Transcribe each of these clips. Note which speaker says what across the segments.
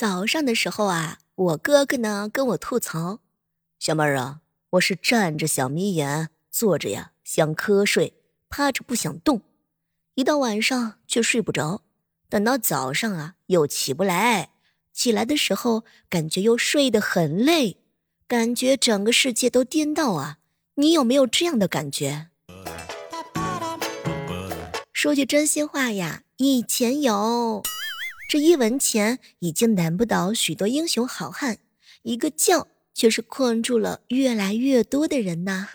Speaker 1: 早上的时候啊，我哥哥呢跟我吐槽：“
Speaker 2: 小妹儿啊，我是站着想眯眼，坐着呀想瞌睡，趴着不想动，一到晚上却睡不着，等到早上啊又起不来，起来的时候感觉又睡得很累，感觉整个世界都颠倒啊！你有没有这样的感觉？”
Speaker 1: 说句真心话呀，以前有。这一文钱已经难不倒许多英雄好汉，一个觉却是困住了越来越多的人呐。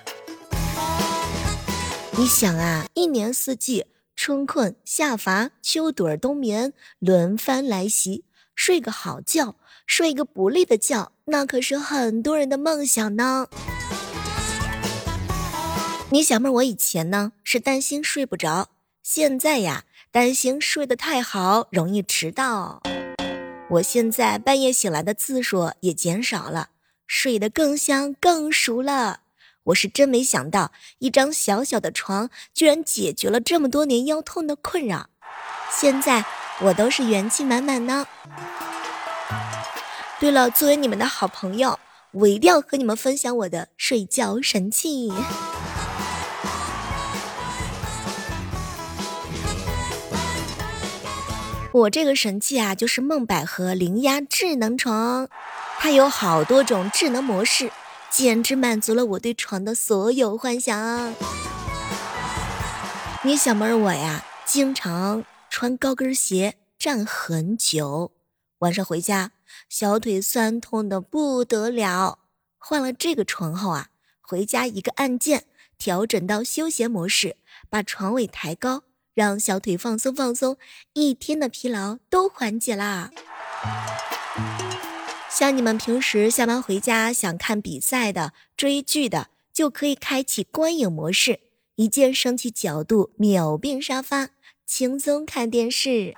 Speaker 1: 你想啊，一年四季，春困夏乏，秋盹冬眠，轮番来袭，睡个好觉，睡个不累的觉，那可是很多人的梦想呢。你小妹，我以前呢是担心睡不着，现在呀。担心睡得太好容易迟到，我现在半夜醒来的次数也减少了，睡得更香更熟了。我是真没想到，一张小小的床居然解决了这么多年腰痛的困扰。现在我都是元气满满呢。对了，作为你们的好朋友，我一定要和你们分享我的睡觉神器。我这个神器啊，就是梦百合灵压智能床，它有好多种智能模式，简直满足了我对床的所有幻想。你小妹儿我呀，经常穿高跟鞋站很久，晚上回家小腿酸痛的不得了。换了这个床后啊，回家一个按键调整到休闲模式，把床尾抬高。让小腿放松放松，一天的疲劳都缓解啦。像你们平时下班回家想看比赛的、追剧的，就可以开启观影模式，一键升起角度，秒变沙发，轻松看电视。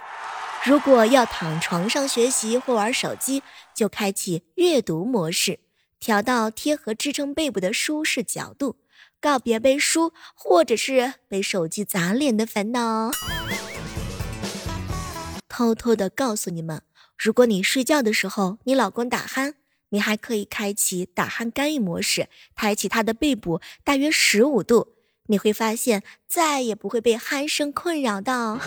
Speaker 1: 如果要躺床上学习或玩手机，就开启阅读模式，调到贴合支撑背部的舒适角度。告别背书或者是被手机砸脸的烦恼。偷偷的告诉你们，如果你睡觉的时候你老公打鼾，你还可以开启打鼾干预模式，抬起他的背部大约十五度，你会发现再也不会被鼾声困扰到。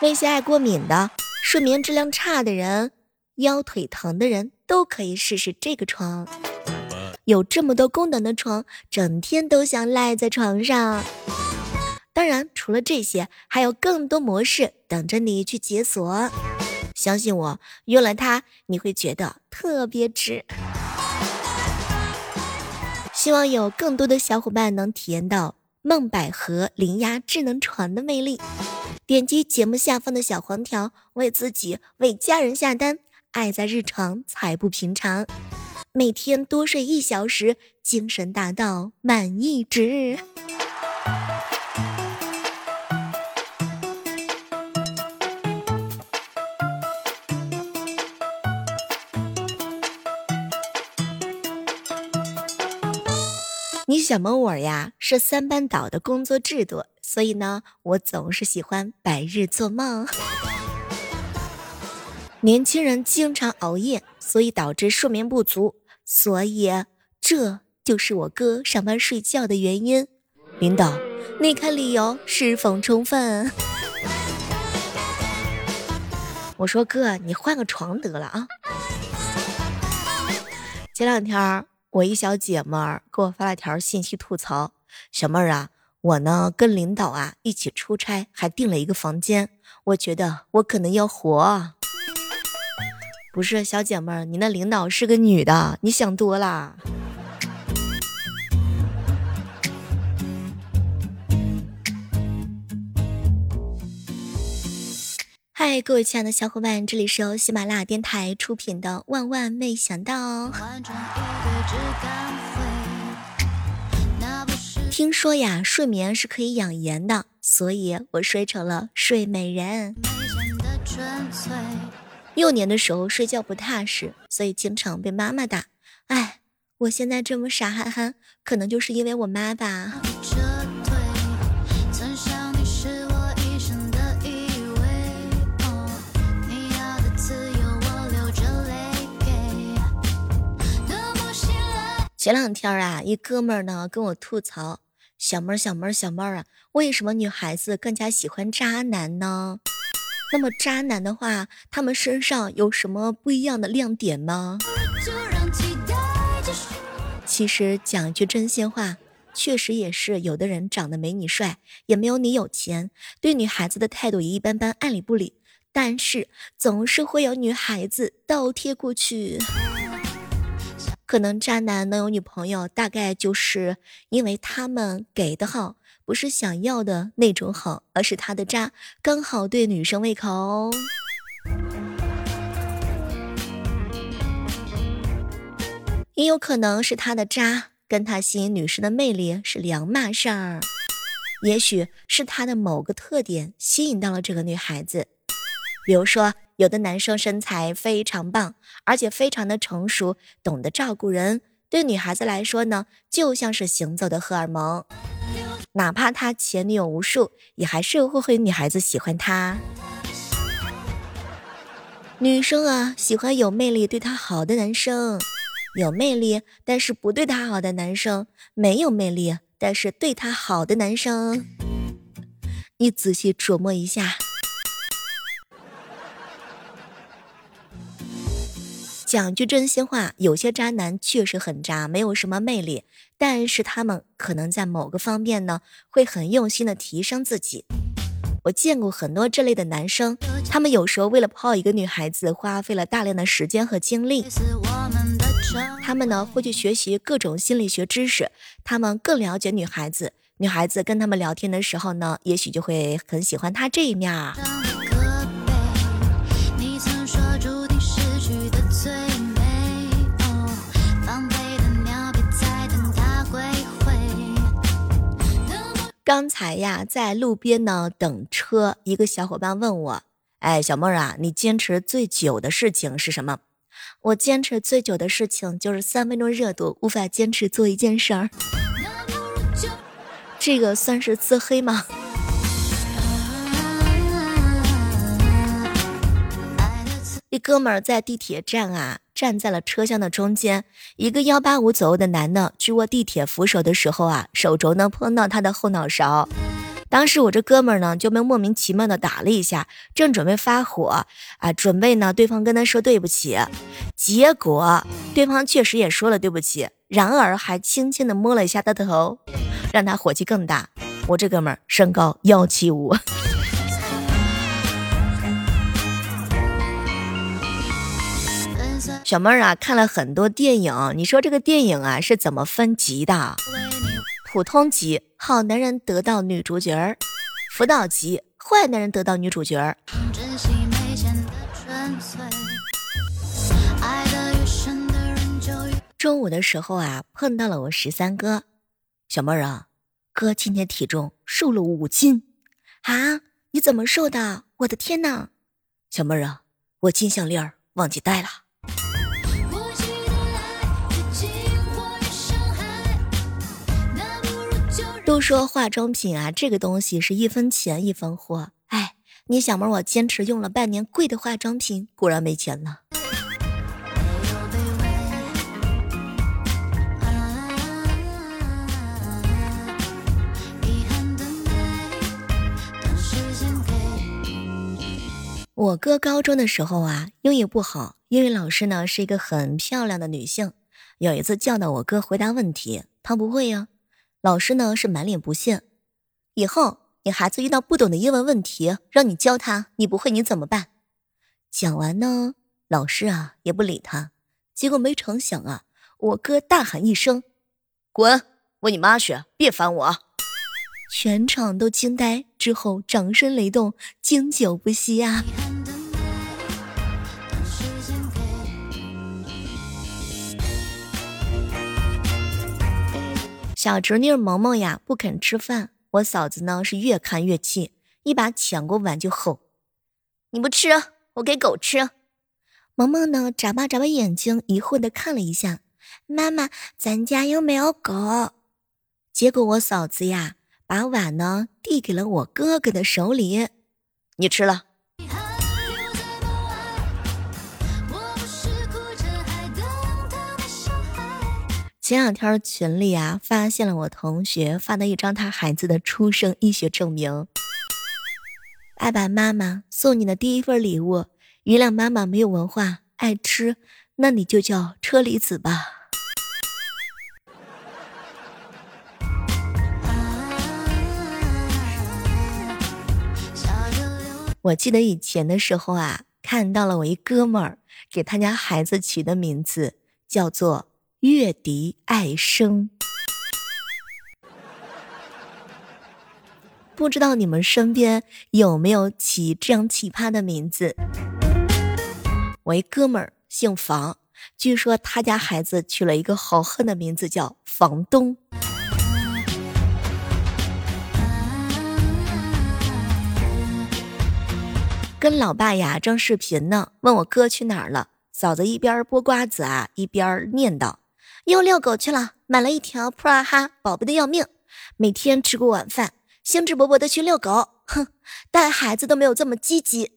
Speaker 1: 那些爱过敏的、睡眠质量差的人、腰腿疼的人都可以试试这个床。有这么多功能的床，整天都想赖在床上。当然，除了这些，还有更多模式等着你去解锁。相信我，用了它你会觉得特别值。希望有更多的小伙伴能体验到梦百合灵压智能床的魅力。点击节目下方的小黄条，为自己、为家人下单。爱在日常，才不平常。每天多睡一小时，精神达到满意值。你小萌我呀是三班倒的工作制度，所以呢，我总是喜欢白日做梦。年轻人经常熬夜，所以导致睡眠不足。所以，这就是我哥上班睡觉的原因。领导，你看理由是否充分？我说哥，你换个床得了啊。前两天，我一小姐妹儿给我发了条信息吐槽：“小妹儿啊，我呢跟领导啊一起出差，还订了一个房间，我觉得我可能要活。”不是小姐妹儿，你那领导是个女的，你想多了。嗨，各位亲爱的小伙伴，这里是由喜马拉雅电台出品的《万万没想到》。听说呀，睡眠是可以养颜的，所以我睡成了睡美人。幼年的时候睡觉不踏实，所以经常被妈妈打。哎，我现在这么傻憨憨，可能就是因为我妈吧。前两天啊，一哥们儿呢跟我吐槽：“小妹儿，小妹儿，小妹儿啊，为什么女孩子更加喜欢渣男呢？”那么渣男的话，他们身上有什么不一样的亮点吗？”其实讲句真心话，确实也是有的人长得没你帅，也没有你有钱，对女孩子的态度也一般般，爱理不理。但是总是会有女孩子倒贴过去。可能渣男能有女朋友，大概就是因为他们给的好，不是想要的那种好，而是他的渣刚好对女生胃口。也有可能是他的渣跟他吸引女生的魅力是两码事儿，也许是他的某个特点吸引到了这个女孩子，比如说。有的男生身材非常棒，而且非常的成熟，懂得照顾人，对女孩子来说呢，就像是行走的荷尔蒙。哪怕他前女友无数，也还是会有女孩子喜欢他。女生啊，喜欢有魅力、对她好的男生；有魅力但是不对她好的男生；没有魅力但是对她好的男生。你仔细琢磨一下。讲句真心话，有些渣男确实很渣，没有什么魅力，但是他们可能在某个方面呢，会很用心的提升自己。我见过很多这类的男生，他们有时候为了泡一个女孩子，花费了大量的时间和精力。他们呢会去学习各种心理学知识，他们更了解女孩子。女孩子跟他们聊天的时候呢，也许就会很喜欢他这一面儿。刚才呀，在路边呢等车，一个小伙伴问我：“哎，小妹儿啊，你坚持最久的事情是什么？”我坚持最久的事情就是三分钟热度，无法坚持做一件事儿。这个算是自黑吗？一哥们儿在地铁站啊，站在了车厢的中间。一个幺八五左右的男的去握地铁扶手的时候啊，手肘呢碰到他的后脑勺。当时我这哥们儿呢就被莫名其妙的打了一下，正准备发火啊，准备呢对方跟他说对不起。结果对方确实也说了对不起，然而还轻轻的摸了一下他的头，让他火气更大。我这哥们儿身高幺七五。小妹儿啊，看了很多电影，你说这个电影啊是怎么分级的？普通级，好男人得到女主角儿；辅导级，坏男人得到女主角儿。中午的时候啊，碰到了我十三哥，小妹儿啊，哥今天体重瘦了五斤啊！你怎么瘦的？我的天呐！小妹儿啊，我金项链忘记带了。都说化妆品啊，这个东西是一分钱一分货。哎，你小妹，我坚持用了半年贵的化妆品，果然没钱了。我哥高中的时候啊，英语不好，英语老师呢是一个很漂亮的女性。有一次教导我哥回答问题，他不会呀。老师呢是满脸不屑，以后你孩子遇到不懂的英文问题，让你教他，你不会你怎么办？讲完呢，老师啊也不理他。结果没成想啊，我哥大喊一声：“滚，问你妈去，别烦我！”全场都惊呆，之后掌声雷动，经久不息啊。小侄女萌萌呀不肯吃饭，我嫂子呢是越看越气，一把抢过碗就吼：“你不吃，我给狗吃。”萌萌呢眨巴眨巴眼睛，疑惑的看了一下，妈妈，咱家又没有狗。结果我嫂子呀把碗呢递给了我哥哥的手里，你吃了。前两天群里啊，发现了我同学发的一张他孩子的出生医学证明。爸爸妈妈送你的第一份礼物，原谅妈妈没有文化，爱吃，那你就叫车厘子吧。我记得以前的时候啊，看到了我一哥们儿给他家孩子取的名字叫做。月笛爱生，不知道你们身边有没有起这样奇葩的名字？我一哥们儿姓房，据说他家孩子取了一个好恨的名字，叫房东。跟老爸呀正视频呢，问我哥去哪儿了，嫂子一边剥瓜子啊，一边念叨。又遛狗去了，买了一条普洱哈，宝贝的要命。每天吃过晚饭，兴致勃勃的去遛狗。哼，带孩子都没有这么积极。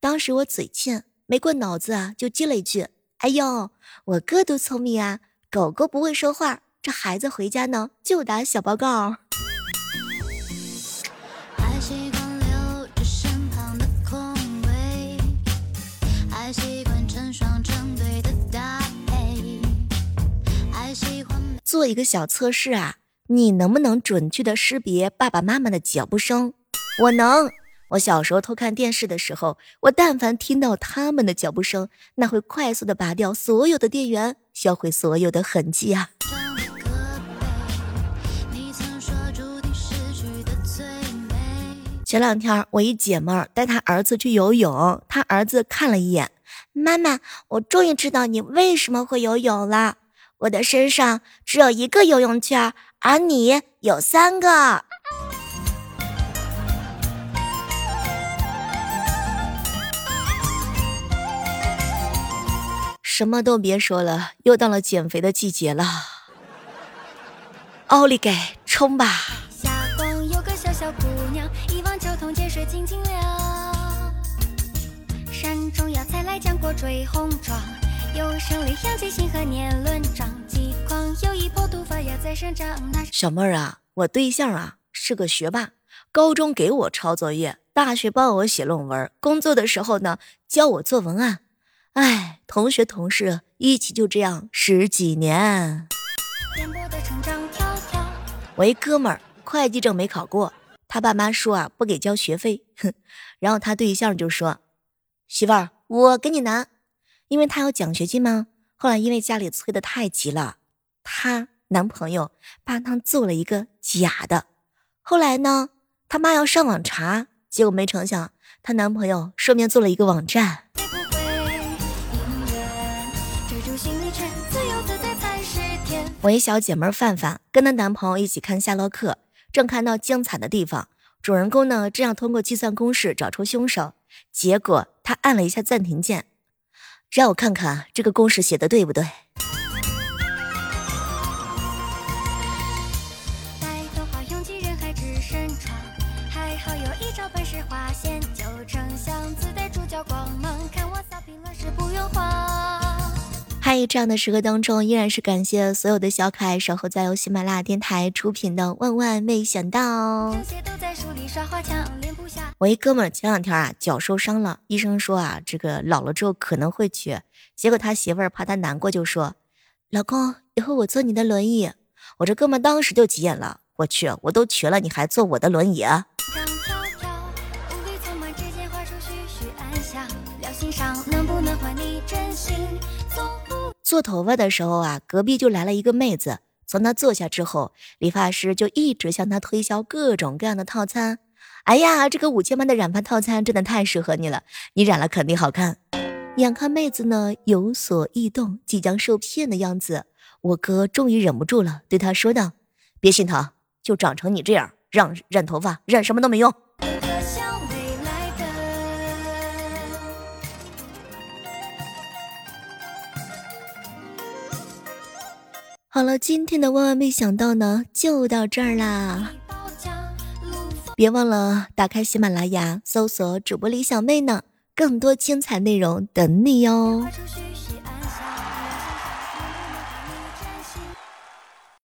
Speaker 1: 当时我嘴欠，没过脑子啊，就接了一句：“哎呦，我哥多聪明啊！狗狗不会说话，这孩子回家呢就打小报告。”做一个小测试啊，你能不能准确的识别爸爸妈妈的脚步声？我能。我小时候偷看电视的时候，我但凡听到他们的脚步声，那会快速的拔掉所有的电源，销毁所有的痕迹啊。前两天我一姐妹儿带她儿子去游泳，她儿子看了一眼，妈妈，我终于知道你为什么会游泳了。我的身上只有一个游泳圈，而你有三个。什么都别说了，又到了减肥的季节了。奥利给，冲吧！有个小小姑娘，一往交通建设静静了。山中药材来浆果追红妆。小妹儿啊，我对象啊是个学霸，高中给我抄作业，大学帮我写论文，工作的时候呢教我做文案。哎，同学同事一起就这样十几年。我一哥们儿会计证没考过，他爸妈说啊不给交学费，哼，然后他对象就说：“媳妇儿，我给你拿。”因为他有奖学金吗？后来因为家里催得太急了，她男朋友帮她做了一个假的。后来呢，她妈要上网查，结果没成想，她男朋友顺便做了一个网站。我一小姐妹范范跟她男朋友一起看夏洛克，正看到精彩的地方，主人公呢正要通过计算公式找出凶手，结果他按了一下暂停键。让我看看这个公式写的对不对。嗨，这样的时刻当中，依然是感谢所有的小可爱守候在由喜马拉雅电台出品的《万万没想到》。我一哥们儿前两天啊脚受伤了，医生说啊这个老了之后可能会瘸，结果他媳妇儿怕他难过就说：“老公，以后我坐你的轮椅。”我这哥们儿当时就急眼了，我去，我都瘸了，你还坐我的轮椅？能不能换你真心做头发的时候啊，隔壁就来了一个妹子。从她坐下之后，理发师就一直向她推销各种各样的套餐。哎呀，这个五千八的染发套餐真的太适合你了，你染了肯定好看。眼看妹子呢有所异动，即将受骗的样子，我哥终于忍不住了，对她说道：“别心疼，就长成你这样，让染头发染什么都没用。”好了，今天的万万没想到呢，就到这儿啦！别忘了打开喜马拉雅，搜索主播李小妹呢，更多精彩内容等你哟。